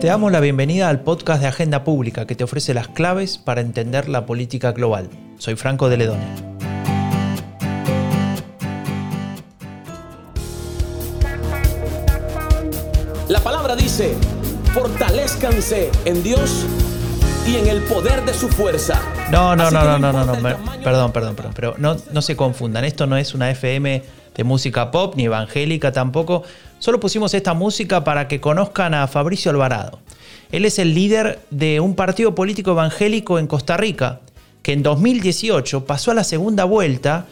Te damos la bienvenida al podcast de Agenda Pública que te ofrece las claves para entender la política global. Soy Franco de Ledone. La palabra dice, fortalezcanse en Dios y en el poder de su fuerza. No, no, no, no, no, no, no, perdón, perdón, perdón, pero no, no se confundan, esto no es una FM de música pop ni evangélica tampoco. Solo pusimos esta música para que conozcan a Fabricio Alvarado. Él es el líder de un partido político evangélico en Costa Rica, que en 2018 pasó a la segunda vuelta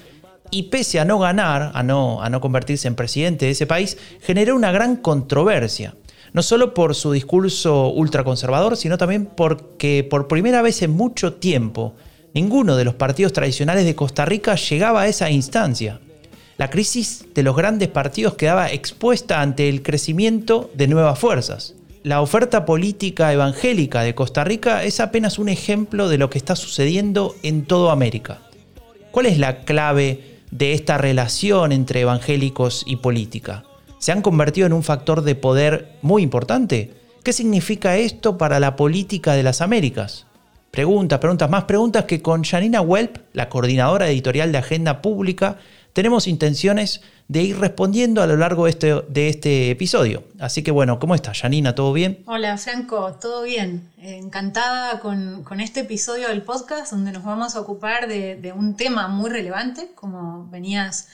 y pese a no ganar, a no, a no convertirse en presidente de ese país, generó una gran controversia. No solo por su discurso ultraconservador, sino también porque por primera vez en mucho tiempo ninguno de los partidos tradicionales de Costa Rica llegaba a esa instancia la crisis de los grandes partidos quedaba expuesta ante el crecimiento de nuevas fuerzas. La oferta política evangélica de Costa Rica es apenas un ejemplo de lo que está sucediendo en toda América. ¿Cuál es la clave de esta relación entre evangélicos y política? ¿Se han convertido en un factor de poder muy importante? ¿Qué significa esto para la política de las Américas? Preguntas, preguntas, más preguntas que con Janina Welp, la coordinadora editorial de Agenda Pública, tenemos intenciones de ir respondiendo a lo largo de este, de este episodio. Así que bueno, ¿cómo estás, Janina? ¿Todo bien? Hola, Franco, todo bien. Encantada con, este episodio del podcast donde nos vamos a ocupar de, un tema muy relevante, como venías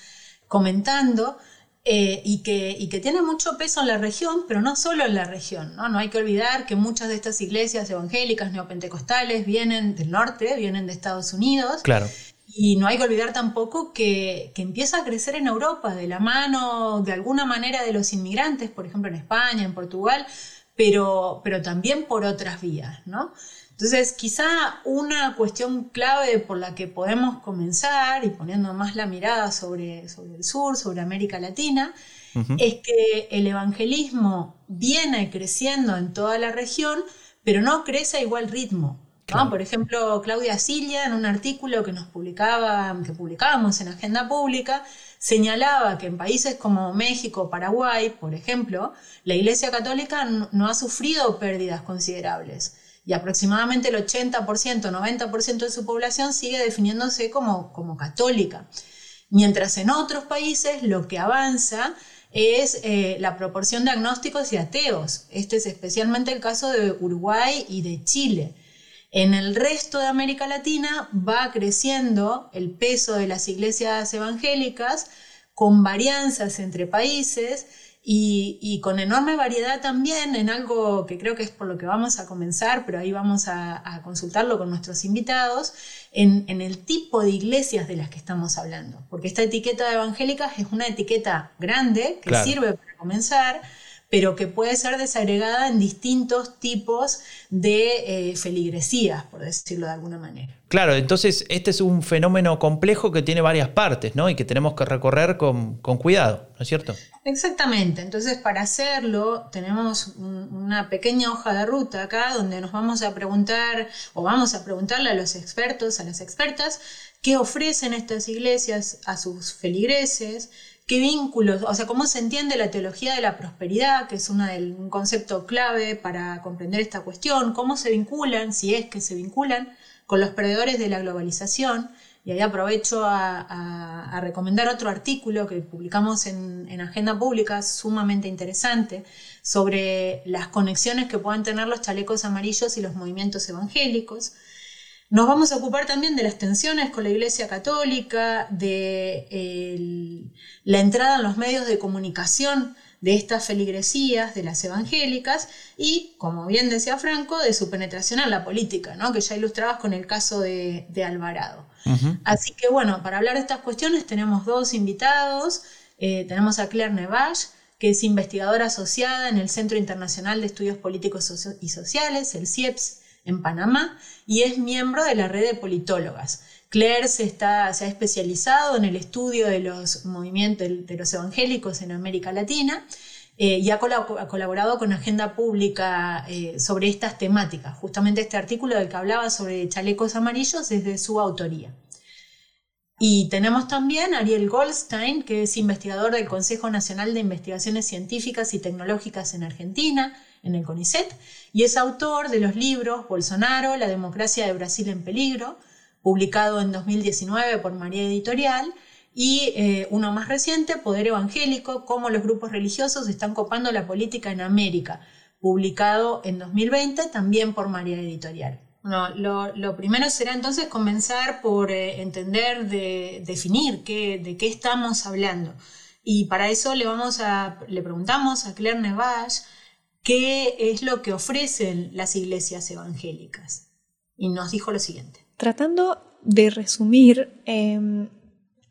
comentando. Eh, y, que, y, que, tiene mucho peso en la región, pero no solo en la región. ¿no? no hay que olvidar que muchas de estas iglesias evangélicas neopentecostales vienen del norte, vienen de Estados Unidos. Claro. Y no hay que olvidar tampoco que, empieza a crecer en Europa de la mano de alguna manera de los inmigrantes, por ejemplo en España, en Portugal, pero, pero también por otras vías, ¿no? Entonces, quizá una cuestión clave por la que podemos comenzar, y poniendo más la mirada sobre, sobre el sur, sobre América Latina, es que el evangelismo viene creciendo en toda la región, pero no crece a igual ritmo. Por ejemplo, Claudia Silla, en un artículo que nos publicaba, que publicábamos en Agenda Pública, señalaba que en países como México, Paraguay, por ejemplo, la Iglesia Católica no ha sufrido pérdidas considerables y aproximadamente el 80%, 90% de su población sigue definiéndose como, como católica. Mientras en otros países lo que avanza es eh, la proporción de agnósticos y ateos. Este es especialmente el caso de Uruguay y de Chile. En el resto de América Latina va creciendo el peso de las iglesias evangélicas con varianzas entre países y, con enorme variedad también en algo que creo que es por lo que vamos a comenzar, pero ahí vamos a, consultarlo con nuestros invitados, en, el tipo de iglesias de las que estamos hablando. Porque esta etiqueta de evangélicas es una etiqueta grande que sirve para comenzar, pero que puede ser desagregada en distintos tipos de eh, feligresías, por decirlo de alguna manera. Claro, entonces este es un fenómeno complejo que tiene varias partes, ¿no? Y que tenemos que recorrer con, cuidado, ¿no es cierto? Exactamente, entonces para hacerlo tenemos una pequeña hoja de ruta acá donde nos vamos a preguntar o vamos a preguntarle a los expertos, a las expertas, qué ofrecen estas iglesias a sus feligreses, qué vínculos, o sea, cómo se entiende la teología de la prosperidad, que es un concepto clave para comprender esta cuestión, cómo se vinculan, si es que se vinculan, con los perdedores de la globalización. Y ahí aprovecho a, recomendar otro artículo que publicamos en, en, Agenda Pública, sumamente interesante, sobre las conexiones que puedan tener los chalecos amarillos y los movimientos evangélicos. Nos vamos a ocupar también de las tensiones con la Iglesia Católica, de la entrada en los medios de comunicación de estas feligresías, de las evangélicas, y, como bien decía Franco, de su penetración en la política, ¿no? que ya ilustrabas con el caso de, Alvarado. Así que bueno, para hablar de estas cuestiones tenemos dos invitados. Eh, tenemos a Claire Nevache, que es investigadora asociada en el Centro Internacional de Estudios Políticos y Sociales, el CIEPS, en Panamá y es miembro de la red de politólogas. Claire se, está, ha especializado en el estudio de los movimientos de los evangélicos en América Latina eh, y ha, colaborado con Agenda Pública eh, sobre estas temáticas. Justamente este artículo del que hablaba sobre chalecos amarillos es de su autoría. Y tenemos también a Ariel Goldstein, que es investigador del Consejo Nacional de Investigaciones Científicas y Tecnológicas en Argentina, en el CONICET, y es autor de los libros Bolsonaro, La democracia de Brasil en peligro, publicado en 2019 por María Editorial, y eh, uno más reciente, Poder Evangélico, cómo los grupos religiosos están copando la política en América, publicado en 2020 también por María Editorial. Lo, primero será entonces comenzar por eh, entender, de, definir qué, de qué estamos hablando. Y para eso le, vamos a, le preguntamos a Claire Nevache qué es lo que ofrecen las iglesias evangélicas. Y nos dijo lo siguiente. Tratando de resumir em,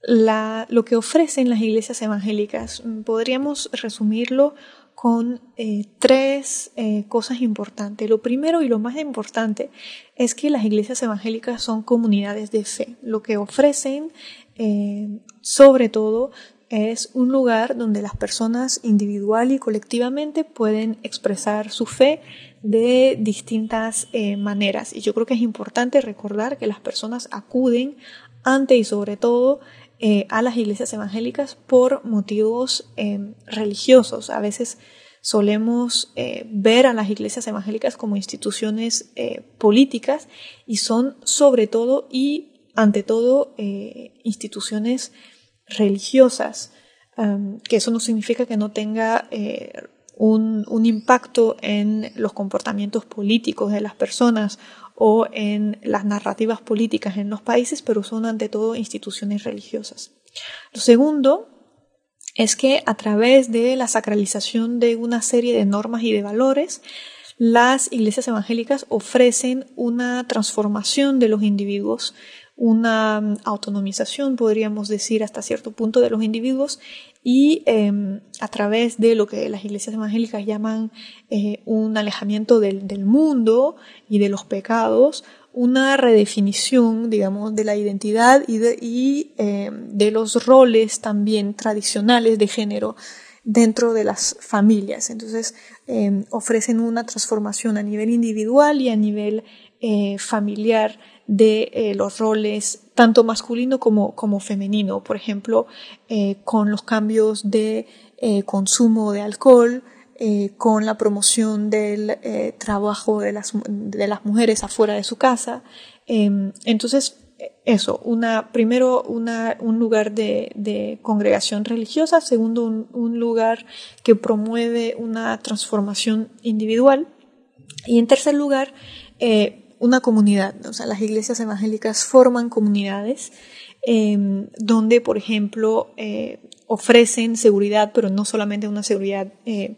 lo que ofrecen las iglesias evangélicas, podríamos resumirlo con eh, tres eh, cosas importantes. Lo primero y lo más importante es que las iglesias evangélicas son comunidades de fe. Lo que ofrecen, eh, sobre todo, es un lugar donde las personas individual y colectivamente pueden expresar su fe de distintas maneras. Y yo creo que es importante recordar que las personas acuden ante y sobre todo eh, a las iglesias evangélicas por motivos eh, religiosos. A veces solemos eh, ver a las iglesias evangélicas como instituciones políticas y son sobre todo y ante todo instituciones religiosas, que eso no significa que no tenga un, impacto en los comportamientos políticos de las personas o en las narrativas políticas en los países, pero son ante todo instituciones religiosas. Lo segundo es que a través de la sacralización de una serie de normas y de valores, las iglesias evangélicas ofrecen una transformación de los individuos, una mm, autonomización, podríamos decir, hasta cierto punto de los individuos y em, a través de lo que las iglesias evangélicas llaman eh, un alejamiento del, del, mundo y de los pecados, una redefinición, digamos, de la identidad y de, y, em, de los roles también tradicionales de género dentro de las familias. Entonces, em, ofrecen una transformación a nivel individual y a nivel eh, familiar de eh, los roles tanto masculino como, como femenino, por ejemplo, eh, con los cambios de eh, consumo de alcohol, con la promoción del trabajo de las, de las, mujeres afuera de su casa. Em, entonces, eso, una, primero una, un lugar de, de, congregación religiosa, segundo un, un lugar que promueve una transformación individual y en tercer lugar, una comunidad, o sea, las iglesias evangélicas forman comunidades em, donde, por ejemplo, eh, ofrecen seguridad, pero no solamente una seguridad eh,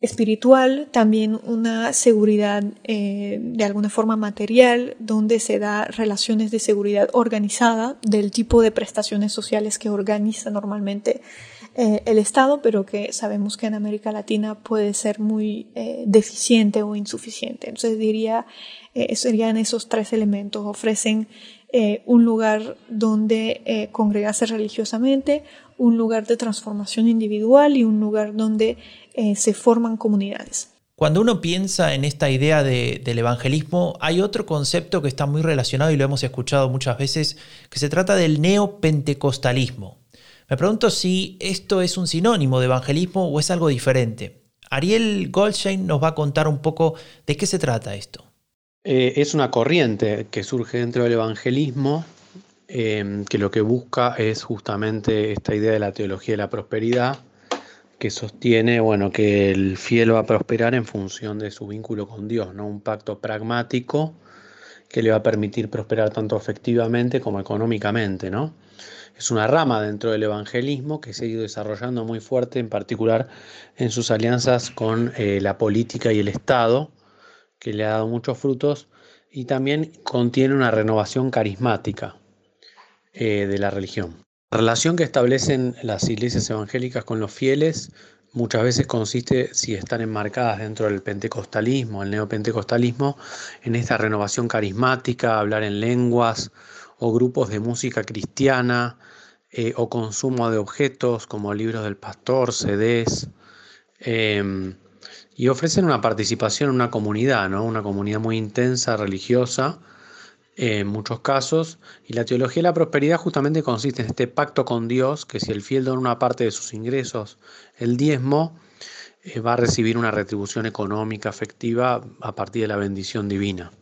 espiritual, también una seguridad eh, de alguna forma material, donde se da relaciones de seguridad organizada del tipo de prestaciones sociales que organiza normalmente el Estado, pero que sabemos que en América Latina puede ser muy deficiente o insuficiente. Entonces diría eh, serían esos tres elementos. Ofrecen eh, un lugar donde eh, congregarse religiosamente, un lugar de transformación individual y un lugar donde se forman comunidades. Cuando uno piensa en esta idea del evangelismo, hay otro concepto que está muy relacionado y lo hemos escuchado muchas veces, que se trata del neopentecostalismo. Me pregunto si esto es un sinónimo de evangelismo o es algo diferente. Ariel Goldstein nos va a contar un poco de qué se trata esto. Eh, es una corriente que surge dentro del evangelismo, em, que lo que busca es justamente esta idea de la teología de la prosperidad, que sostiene bueno, que el fiel va a prosperar en función de su vínculo con Dios, ¿no? un pacto pragmático que le va a permitir prosperar tanto afectivamente como económicamente. ¿no? Es una rama dentro del evangelismo que se ha ido desarrollando muy fuerte, en particular en sus alianzas con eh, la política y el Estado que le ha dado muchos frutos y también contiene una renovación carismática eh, de la religión. La relación que establecen las iglesias evangélicas con los fieles muchas veces consiste, si están enmarcadas dentro del pentecostalismo, el neopentecostalismo, en esta renovación carismática, hablar en lenguas o grupos de música cristiana eh, o consumo de objetos como libros del pastor, CDs. Em, y ofrecen una participación en una comunidad, ¿no? una comunidad muy intensa, religiosa, en muchos casos. Y la teología de la prosperidad justamente consiste en este pacto con Dios, que si el fiel dona una parte de sus ingresos, el diezmo, eh, va a recibir una retribución económica efectiva a partir de la bendición divina.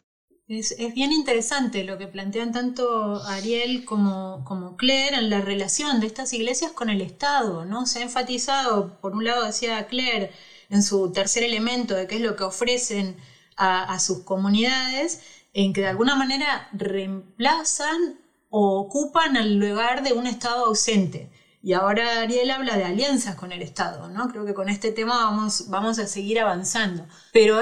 Es, bien interesante lo que plantean tanto Ariel como, como Claire en la relación de estas iglesias con el Estado, ¿no? Se ha enfatizado, por un lado decía Claire, en su tercer elemento de qué es lo que ofrecen a, sus comunidades, en que de alguna manera reemplazan o ocupan el lugar de un Estado ausente. Y ahora Ariel habla de alianzas con el Estado, ¿no? Creo que con este tema vamos, vamos a seguir avanzando. Pero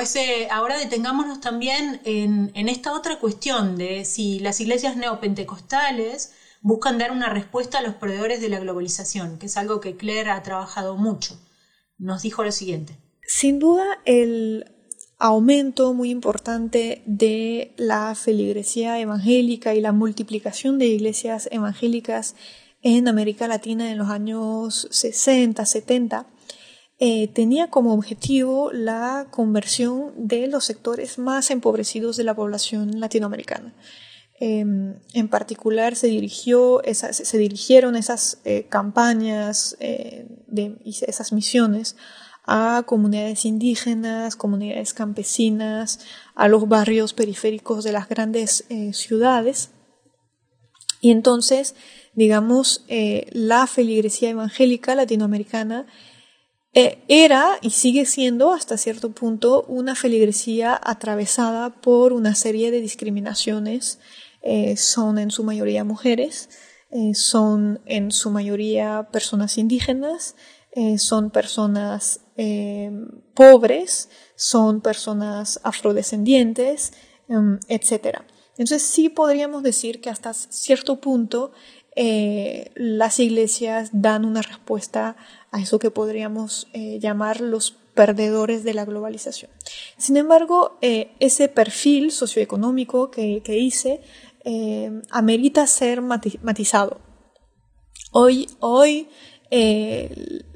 ahora detengámonos también en, en esta otra cuestión de si las iglesias neopentecostales buscan dar una respuesta a los proveedores de la globalización, que es algo que Claire ha trabajado mucho. Nos dijo lo siguiente. Sin duda, el aumento muy importante de la feligresía evangélica y la multiplicación de iglesias evangélicas en América Latina en los años 60, 70, eh, tenía como objetivo la conversión de los sectores más empobrecidos de la población latinoamericana. Em, en particular se, dirigió se dirigieron esas eh, campañas eh, y esas misiones a comunidades indígenas, comunidades campesinas, a los barrios periféricos de las grandes ciudades. Y entonces digamos, eh, la feligresía evangélica latinoamericana eh, era y sigue siendo hasta cierto punto una feligresía atravesada por una serie de discriminaciones. Eh, son en su mayoría mujeres, son en su mayoría personas indígenas, son personas pobres, son personas afrodescendientes, em, etc. Entonces sí podríamos decir que hasta cierto punto eh, las iglesias dan una respuesta a eso que podríamos eh, llamar los perdedores de la globalización. Sin embargo, eh, ese perfil socioeconómico que, hice amerita ser matizado. Hoy, hoy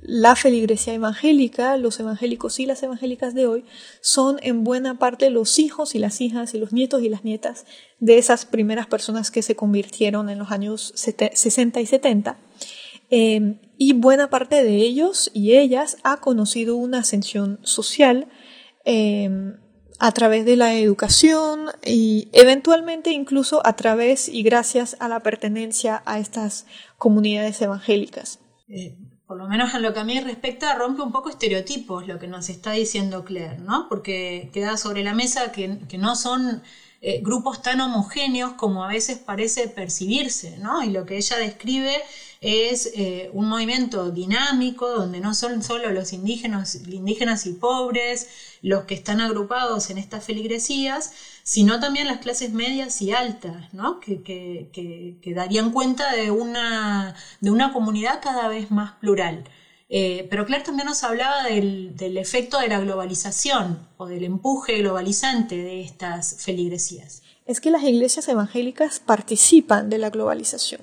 la feligresía evangélica, los evangélicos y las evangélicas de hoy, son en buena parte los hijos y las hijas y los nietos y las nietas de esas primeras personas que se convirtieron en los años 60 y 70. Eh, y buena parte de ellos y ellas ha conocido una ascensión social eh, a través de la educación y eventualmente incluso a través y gracias a la pertenencia a estas comunidades evangélicas. Eh, por lo menos en lo que a mí respecta, rompe un poco estereotipos lo que nos está diciendo Claire, ¿no? Porque queda sobre la mesa que, no son eh, grupos tan homogéneos como a veces parece percibirse, ¿no? Y lo que ella describe es eh, un movimiento dinámico donde no son solo los indígenas, indígenas y pobres los que están agrupados en estas feligresías, sino también las clases medias y altas, ¿no? que, que, darían cuenta de una, de una comunidad cada vez más plural. Eh, pero Claire también nos hablaba del, del, efecto de la globalización o del empuje globalizante de estas feligresías. Es que las iglesias evangélicas participan de la globalización.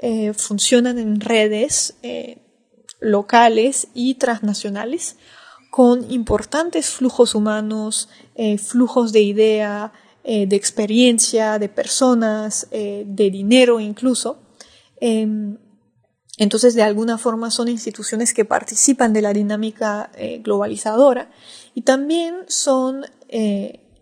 Eh, funcionan en redes eh, locales y transnacionales con importantes flujos humanos, flujos de idea, de experiencia, de personas, de dinero incluso. Em, entonces, de alguna forma son instituciones que participan de la dinámica globalizadora y también son,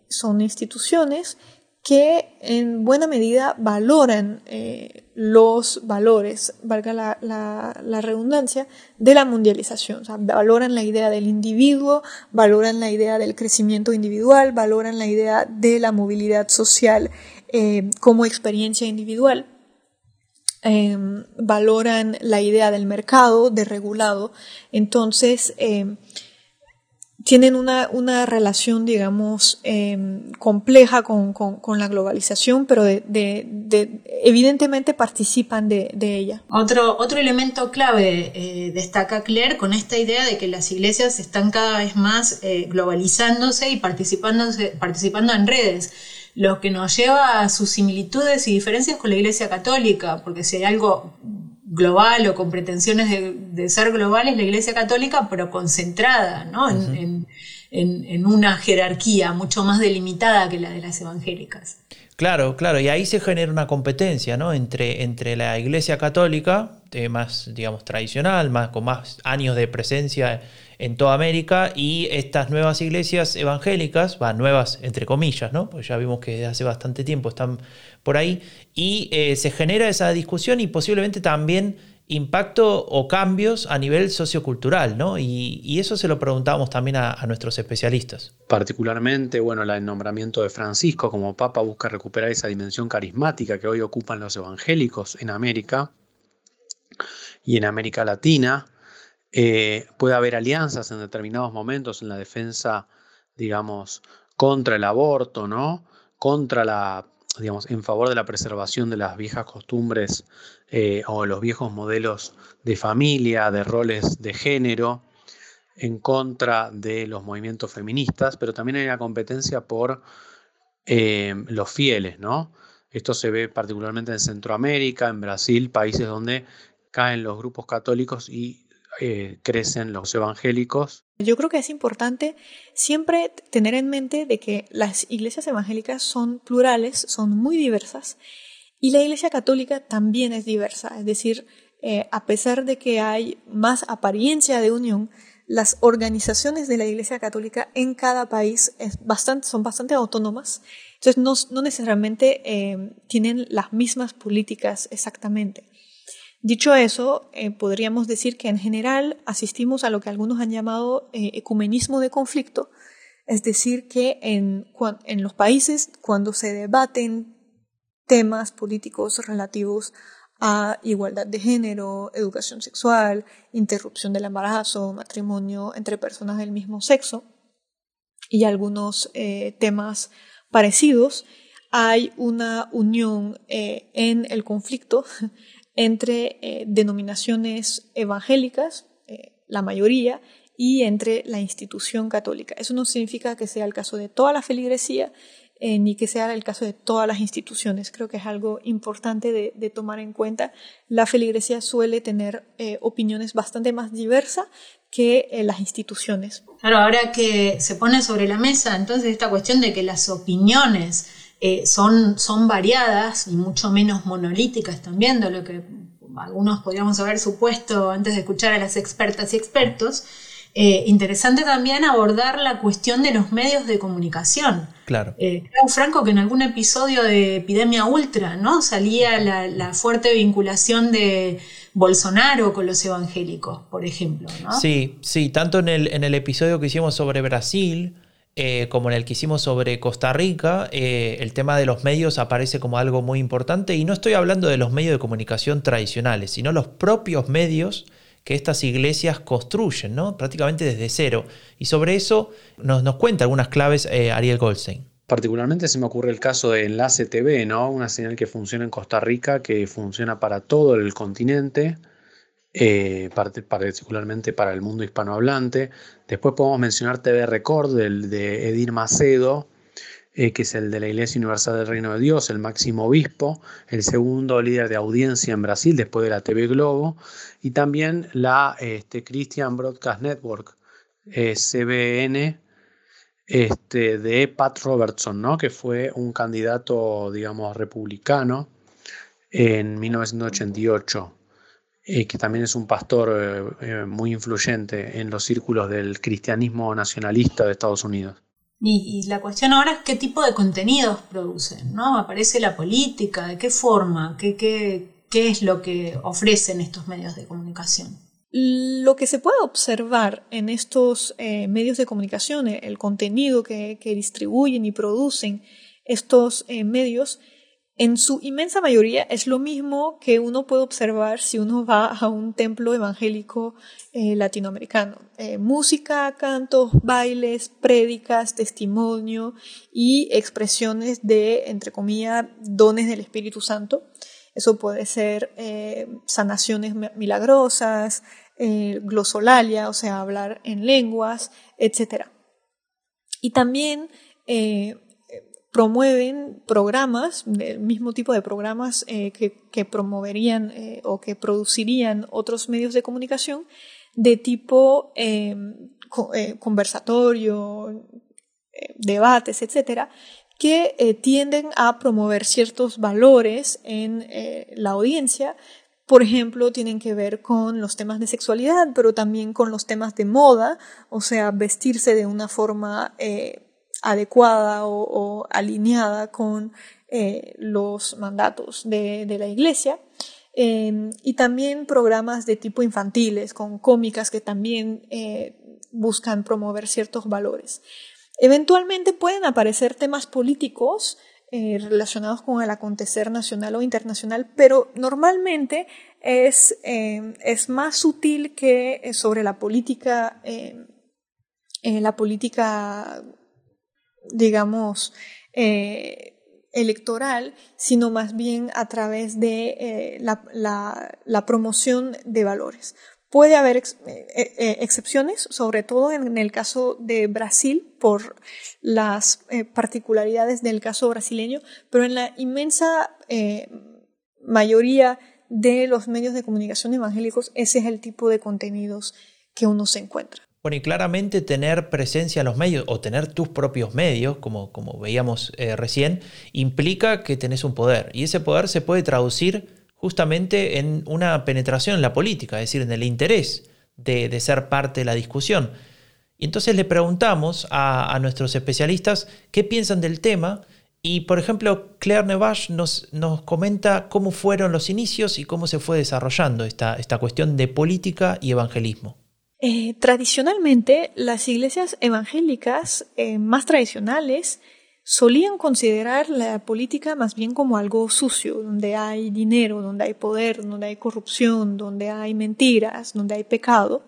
son instituciones que en buena medida valoran eh, los valores, valga la, redundancia, de la mundialización. Valoran la idea del individuo, valoran la idea del crecimiento individual, valoran la idea de la movilidad social eh, como experiencia individual. Em, valoran la idea del mercado, de regulado. Entonces, em, tienen una, una relación, digamos, em, compleja con, con, la globalización, pero de, de, evidentemente participan de, ella. Otro, otro elemento clave eh, destaca Claire con esta idea de que las iglesias están cada vez más eh, globalizándose y participándose, participando en redes lo que nos lleva a sus similitudes y diferencias con la Iglesia Católica, porque si hay algo global o con pretensiones de, ser global es la Iglesia Católica, pero concentrada ¿no? en, en, una jerarquía mucho más delimitada que la de las evangélicas. Claro, claro, y ahí se genera una competencia ¿no? entre, entre la Iglesia Católica, eh, más digamos tradicional, más, con más años de presencia en toda América, y estas nuevas iglesias evangélicas, va, nuevas entre comillas, ¿no? Pues ya vimos que hace bastante tiempo están por ahí, y eh, se genera esa discusión y posiblemente también impacto o cambios a nivel sociocultural, ¿no? Y, eso se lo preguntábamos también a, nuestros especialistas. Particularmente, bueno, el nombramiento de Francisco como Papa busca recuperar esa dimensión carismática que hoy ocupan los evangélicos en América y en América Latina. Eh, puede haber alianzas en determinados momentos en la defensa, digamos, contra el aborto, ¿no? Contra la digamos, en favor de la preservación de las viejas costumbres eh, o los viejos modelos de familia, de roles de género, en contra de los movimientos feministas, pero también hay una competencia por eh, los fieles, ¿no? Esto se ve particularmente en Centroamérica, en Brasil, países donde caen los grupos católicos y eh, crecen los evangélicos. Yo creo que es importante siempre tener en mente de que las iglesias evangélicas son plurales, son muy diversas y la iglesia católica también es diversa, es decir, eh, a pesar de que hay más apariencia de unión, las organizaciones de la Iglesia Católica en cada país son bastante autónomas, entonces no, no necesariamente eh, tienen las mismas políticas exactamente. Dicho eso, eh, podríamos decir que en general asistimos a lo que algunos han llamado eh, ecumenismo de conflicto, es decir, que en, los países cuando se debaten temas políticos relativos a igualdad de género, educación sexual, interrupción del embarazo, matrimonio entre personas del mismo sexo y algunos eh, temas parecidos, hay una unión en el conflicto entre eh, denominaciones evangélicas, eh, la mayoría, y entre la institución católica. Eso no significa que sea el caso de toda la feligresía, eh, ni que sea el caso de todas las instituciones. Creo que es algo importante de, tomar en cuenta. La feligresía suele tener opiniones bastante más diversas que las instituciones. Claro, ahora que se pone sobre la mesa entonces esta cuestión de que las opiniones eh, son, son variadas y mucho menos monolíticas también de lo que algunos podríamos haber supuesto antes de escuchar a las expertas y expertos. Eh, interesante también abordar la cuestión de los medios de comunicación. Claro. Eh, creo, Franco, que en algún episodio de Epidemia Ultra, ¿no? Salía la, fuerte vinculación de Bolsonaro con los evangélicos, por ejemplo, Sí, sí, tanto en el, en el episodio que hicimos sobre Brasil, eh, como en el que hicimos sobre Costa Rica, eh, el tema de los medios aparece como algo muy importante y no estoy hablando de los medios de comunicación tradicionales, sino los propios medios que estas iglesias construyen, ¿no? prácticamente desde cero. Y sobre eso nos, nos cuenta algunas claves eh, Ariel Goldstein. Particularmente se me ocurre el caso de Enlace TV, ¿no? una señal que funciona en Costa Rica, que funciona para todo el continente eh, particularmente para el mundo hispanohablante. Después podemos mencionar TV Record del, de Edir Macedo, eh, que es el de la Iglesia Universal del Reino de Dios, el máximo obispo, el segundo líder de audiencia en Brasil después de la TV Globo, y también la este, Christian Broadcast Network, eh, CBN, este, de Pat Robertson, ¿no? que fue un candidato, digamos, republicano en 1988. Eh, que también es un pastor eh, eh, muy influyente en los círculos del cristianismo nacionalista de Estados Unidos. Y, la cuestión ahora es qué tipo de contenidos producen, ¿no? Aparece la política, de qué forma, qué, qué, qué es lo que ofrecen estos medios de comunicación. Lo que se puede observar en estos medios de comunicación, el contenido que, que distribuyen y producen estos medios, en su inmensa mayoría es lo mismo que uno puede observar si uno va a un templo evangélico eh, latinoamericano. Eh, música, cantos, bailes, prédicas, testimonio y expresiones de, entre comillas, dones del Espíritu Santo. Eso puede ser eh, sanaciones milagrosas, glosolalia, o sea, hablar en lenguas, etc. Y también promueven programas, del mismo tipo de programas eh, que, promoverían eh, o que producirían otros medios de comunicación de tipo em, conversatorio, debates, etcétera, que tienden a promover ciertos valores en la audiencia. Por ejemplo, tienen que ver con los temas de sexualidad, pero también con los temas de moda, o sea, vestirse de una forma eh, adecuada o, alineada con eh, los mandatos de, la iglesia. Em, y también programas de tipo infantiles, con cómicas que también eh, buscan promover ciertos valores. Eventualmente pueden aparecer temas políticos eh, relacionados con el acontecer nacional o internacional, pero normalmente es, eh, es más sutil que sobre la política, la política, digamos, electoral, sino más bien a través de la promoción de valores. Puede haber eh, eh, excepciones, sobre todo en el caso de Brasil, por las eh, particularidades del caso brasileño, pero en la inmensa mayoría de los medios de comunicación evangélicos, ese es el tipo de contenidos que uno se encuentra. Y claramente tener presencia en los medios o tener tus propios medios, como, como veíamos recién, implica que tenés un poder. Y ese poder se puede traducir justamente en una penetración en la política, es decir, en el interés de, ser parte de la discusión. Y entonces le preguntamos a, nuestros especialistas qué piensan del tema y, por ejemplo, Claire Nevache nos, nos comenta cómo fueron los inicios y cómo se fue desarrollando esta, esta cuestión de política y evangelismo. Eh, tradicionalmente, las iglesias evangélicas eh, más tradicionales solían considerar la política más bien como algo sucio, donde hay dinero, donde hay poder, donde hay corrupción, donde hay mentiras, donde hay pecado,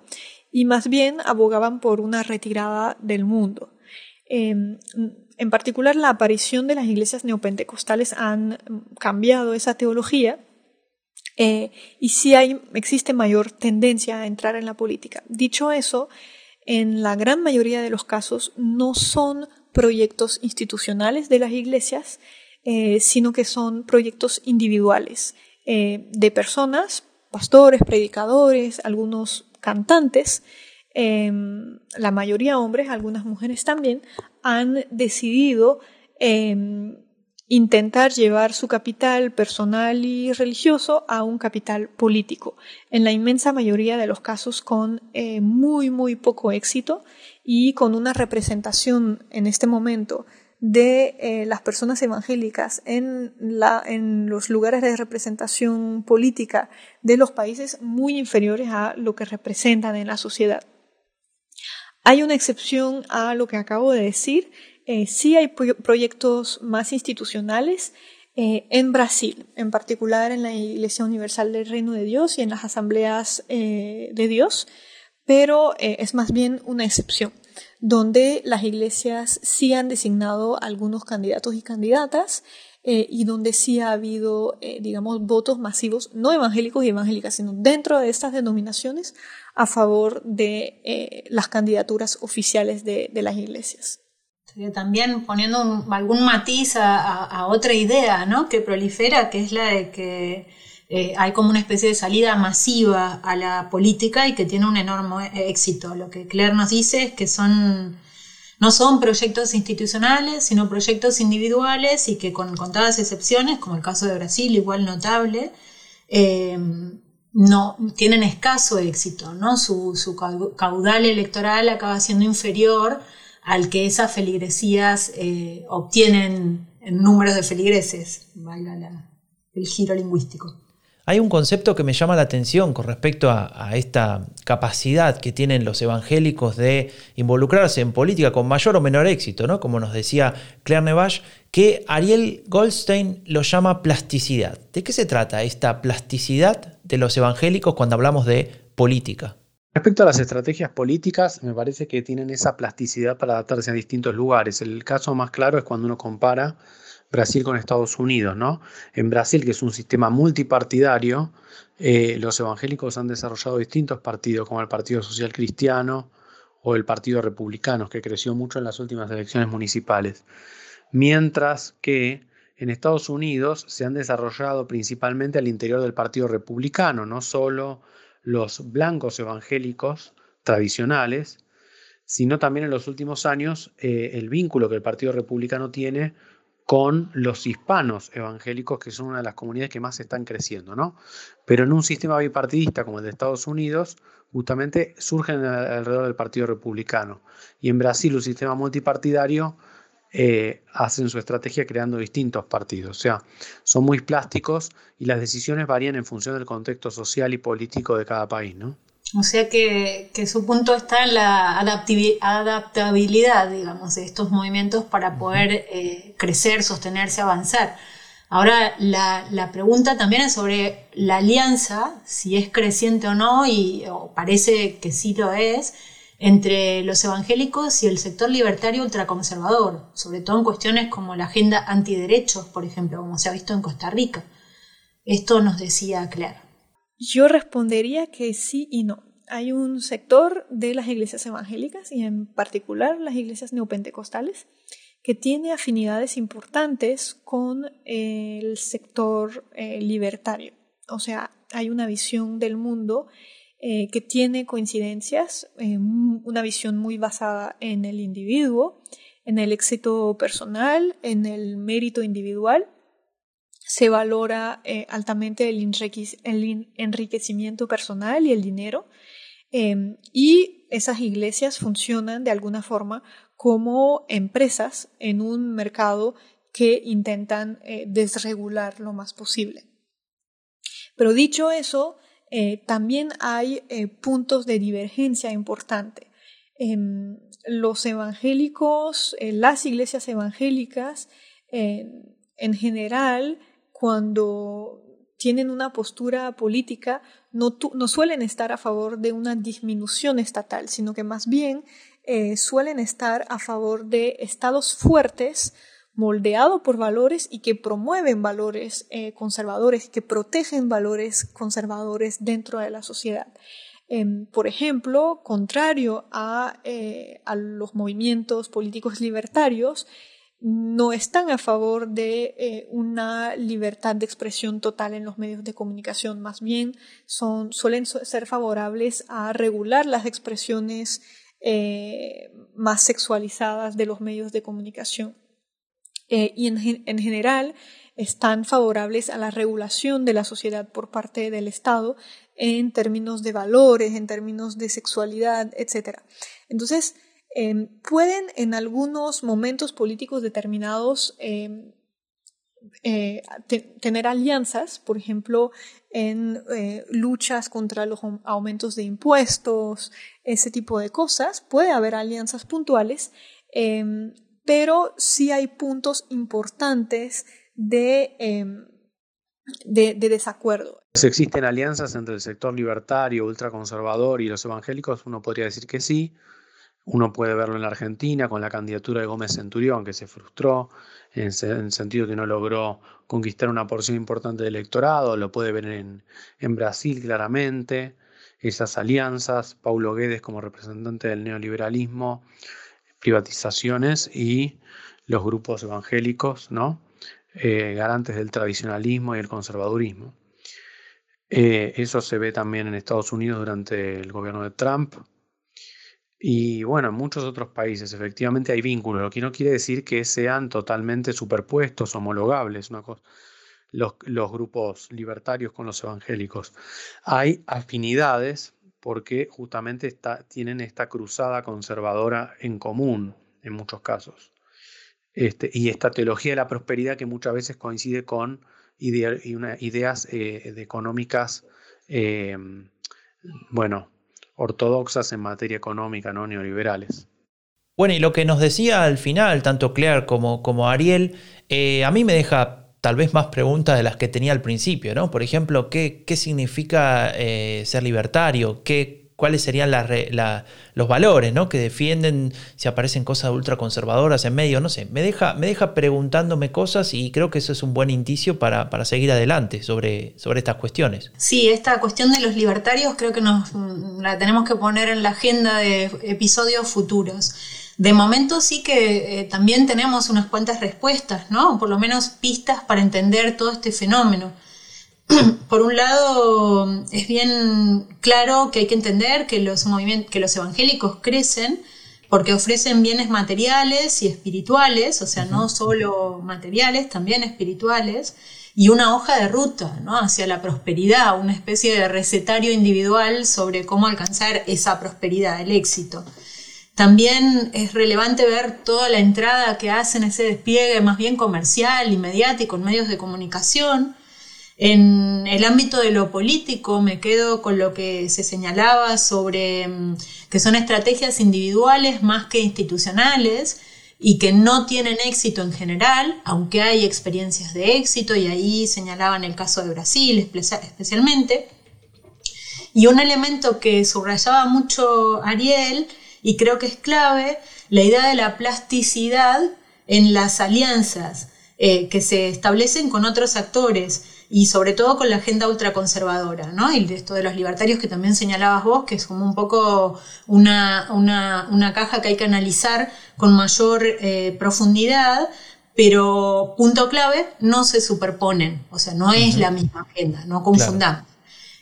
y más bien abogaban por una retirada del mundo. Em, en particular, la aparición de las iglesias neopentecostales han cambiado esa teología eh, y sí hay, existe mayor tendencia a entrar en la política. Dicho eso, en la gran mayoría de los casos no son proyectos institucionales de las iglesias, eh, sino que son proyectos individuales eh, de personas, pastores, predicadores, algunos cantantes, em, la mayoría hombres, algunas mujeres también, han decidido em, intentar llevar su capital personal y religioso a un capital político, en la inmensa mayoría de los casos con eh, muy, muy poco éxito y con una representación en este momento de eh, las personas evangélicas en, la, en los lugares de representación política de los países muy inferiores a lo que representan en la sociedad. Hay una excepción a lo que acabo de decir, eh, sí hay proyectos más institucionales eh, en Brasil, en particular en la Iglesia Universal del Reino de Dios y en las asambleas eh, de Dios, pero es más bien una excepción, donde las iglesias sí han designado algunos candidatos y candidatas y donde sí ha habido, digamos, votos masivos, no evangélicos y evangélicas, sino dentro de estas denominaciones a favor de las candidaturas oficiales de las iglesias. También poniendo algún matiz a, otra idea ¿no? que prolifera, que es la de que eh, hay como una especie de salida masiva a la política y que tiene un enorme éxito. Lo que Claire nos dice es que son, no son proyectos institucionales, sino proyectos individuales y que con contadas excepciones, como el caso de Brasil, igual notable, eh, no, tienen escaso éxito. ¿no? Su, su caudal electoral acaba siendo inferior al que esas feligresías eh, obtienen en números de feligreses, valga el giro lingüístico. Hay un concepto que me llama la atención con respecto a, esta capacidad que tienen los evangélicos de involucrarse en política con mayor o menor éxito, ¿no? como nos decía Claire Nevache, que Ariel Goldstein lo llama plasticidad. ¿De qué se trata esta plasticidad de los evangélicos cuando hablamos de política? Respecto a las estrategias políticas, me parece que tienen esa plasticidad para adaptarse a distintos lugares. El caso más claro es cuando uno compara Brasil con Estados Unidos, ¿no? En Brasil, que es un sistema multipartidario, eh, los evangélicos han desarrollado distintos partidos, como el Partido Social Cristiano o el Partido Republicano, que creció mucho en las últimas elecciones municipales. mientras que en Estados Unidos se han desarrollado principalmente al interior del Partido Republicano, no solo los blancos evangélicos tradicionales, sino también en los últimos años eh, el vínculo que el Partido Republicano tiene con los hispanos evangélicos, que son una de las comunidades que más están creciendo, ¿no? Pero en un sistema bipartidista como el de Estados Unidos, justamente surgen alrededor del Partido Republicano. Y en Brasil, un sistema multipartidario, eh, hacen su estrategia creando distintos partidos. O sea, son muy plásticos y las decisiones varían en función del contexto social y político de cada país, ¿no? O sea que, su punto está en la adaptabilidad, digamos, de estos movimientos para poder eh, crecer, sostenerse, avanzar. Ahora, la, la, pregunta también es sobre la alianza, si es creciente o no, y parece que sí lo es, entre los evangélicos y el sector libertario ultraconservador, sobre todo en cuestiones como la agenda antiderechos, por ejemplo, como se ha visto en Costa Rica. Esto nos decía Claire. Yo respondería que sí y no. Hay un sector de las iglesias evangélicas y en particular las iglesias neopentecostales que tiene afinidades importantes con el sector eh, libertario. O sea, hay una visión del mundo eh, que tiene coincidencias, eh, una visión muy basada en el individuo, en el éxito personal, en el mérito individual se valora eh, altamente el, enriquecimiento personal y el dinero. Em, y esas iglesias funcionan de alguna forma como empresas en un mercado que intentan eh, desregular lo más posible. Pero dicho eso, eh, también hay puntos de divergencia importante. Em, los evangélicos, las iglesias evangélicas, en general, cuando tienen una postura política, no, no, suelen estar a favor de una disminución estatal, sino que más bien eh, suelen estar a favor de estados fuertes, moldeados por valores y que promueven valores eh, conservadores, que protegen valores conservadores dentro de la sociedad. Em, por ejemplo, contrario a, eh, a los movimientos políticos libertarios, no están a favor de eh, una libertad de expresión total en los medios de comunicación, más bien son, suelen ser favorables a regular las expresiones eh, más sexualizadas de los medios de comunicación. Eh, y en, en, general están favorables a la regulación de la sociedad por parte del Estado en términos de valores, en términos de sexualidad, etc. Entonces, Em, pueden en algunos momentos políticos determinados em, eh, tener alianzas, por ejemplo, en eh, luchas contra los aumentos de impuestos, ese tipo de cosas. Puede haber alianzas puntuales, em, pero sí hay puntos importantes de, de, de desacuerdo. Si existen alianzas entre el sector libertario, ultraconservador y los evangélicos, uno podría decir que sí. Uno puede verlo en la Argentina con la candidatura de Gómez Centurión, que se frustró en, el sentido que no logró conquistar una porción importante del electorado. Lo puede ver en, Brasil claramente. Esas alianzas, Paulo Guedes como representante del neoliberalismo, privatizaciones y los grupos evangélicos, ¿no? Eh, garantes del tradicionalismo y el conservadurismo. Eh, eso se ve también en Estados Unidos durante el gobierno de Trump, y bueno, en muchos otros países efectivamente hay vínculos, lo que no quiere decir que sean totalmente superpuestos, homologables, los grupos libertarios con los evangélicos. Hay afinidades porque justamente está, tienen esta cruzada conservadora en común en muchos casos. Este, y esta teología de la prosperidad que muchas veces coincide con ideas eh, económicas, eh, bueno, ortodoxas en materia económica, no neoliberales. Bueno, y lo que nos decía al final, tanto Claire como, como Ariel, eh, a mí me deja tal vez más preguntas de las que tenía al principio, ¿no? Por ejemplo, ¿qué, qué significa eh, ser libertario? ¿Qué, cuáles serían los valores ¿no? que defienden si aparecen cosas ultraconservadoras en medio, no sé, me deja, me deja preguntándome cosas y creo que eso es un buen indicio para, seguir adelante sobre, sobre estas cuestiones. Sí, esta cuestión de los libertarios creo que nos la tenemos que poner en la agenda de episodios futuros. De momento sí que eh, también tenemos unas cuantas respuestas, ¿no? Por lo menos pistas para entender todo este fenómeno. Por un lado, es bien claro que hay que entender que los, que los evangélicos crecen porque ofrecen bienes materiales y espirituales, o sea, no solo materiales, también espirituales, y una hoja de ruta ¿no? hacia la prosperidad, una especie de recetario individual sobre cómo alcanzar esa prosperidad, el éxito. También es relevante ver toda la entrada que hacen ese despliegue más bien comercial y mediático en medios de comunicación. En el ámbito de lo político me quedo con lo que se señalaba sobre mm, que son estrategias individuales más que institucionales y que no tienen éxito en general, aunque hay experiencias de éxito, y ahí señalaban el caso de Brasil especialmente. Y un elemento que subrayaba mucho Ariel, y creo que es clave, la idea de la plasticidad en las alianzas eh, que se establecen con otros actores y sobre todo con la agenda ultraconservadora, ¿no? Y esto de los libertarios que también señalabas vos, que es como un poco una, una, caja que hay que analizar con mayor eh, profundidad, pero punto clave, no se superponen, o sea, no es la misma agenda, no confundamos.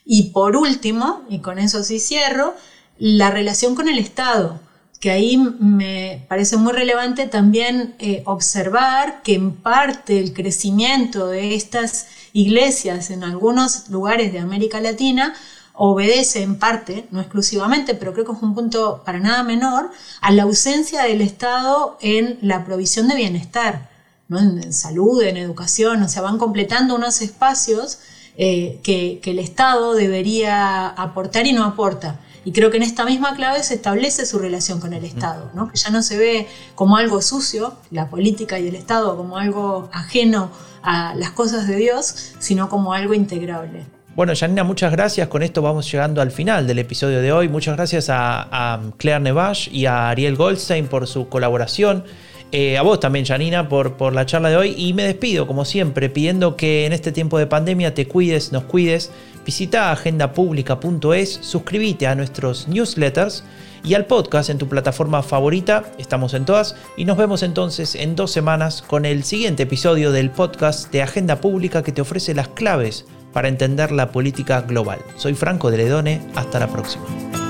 Y por último, y con eso sí cierro, la relación con el Estado que ahí me parece muy relevante también eh, observar que en parte el crecimiento de estas iglesias en algunos lugares de América Latina obedece en parte, no exclusivamente, pero creo que es un punto para nada menor, a la ausencia del Estado en la provisión de bienestar, ¿no? en, salud, en educación, o sea, van completando unos espacios eh, que, que el Estado debería aportar y no aporta. Y creo que en esta misma clave se establece su relación con el Estado, ¿no? que ya no se ve como algo sucio, la política y el Estado como algo ajeno a las cosas de Dios, sino como algo integrable. Bueno, Janina, muchas gracias. Con esto vamos llegando al final del episodio de hoy. Muchas gracias a, Claire Nevash y a Ariel Goldstein por su colaboración. Eh, a vos también, Janina, por, por la charla de hoy. Y me despido, como siempre, pidiendo que en este tiempo de pandemia te cuides, nos cuides Visita agendapublica.es, suscríbete a nuestros newsletters y al podcast en tu plataforma favorita, estamos en todas, y nos vemos entonces en dos semanas con el siguiente episodio del podcast de Agenda Pública que te ofrece las claves para entender la política global. Soy Franco de Ledone, hasta la próxima.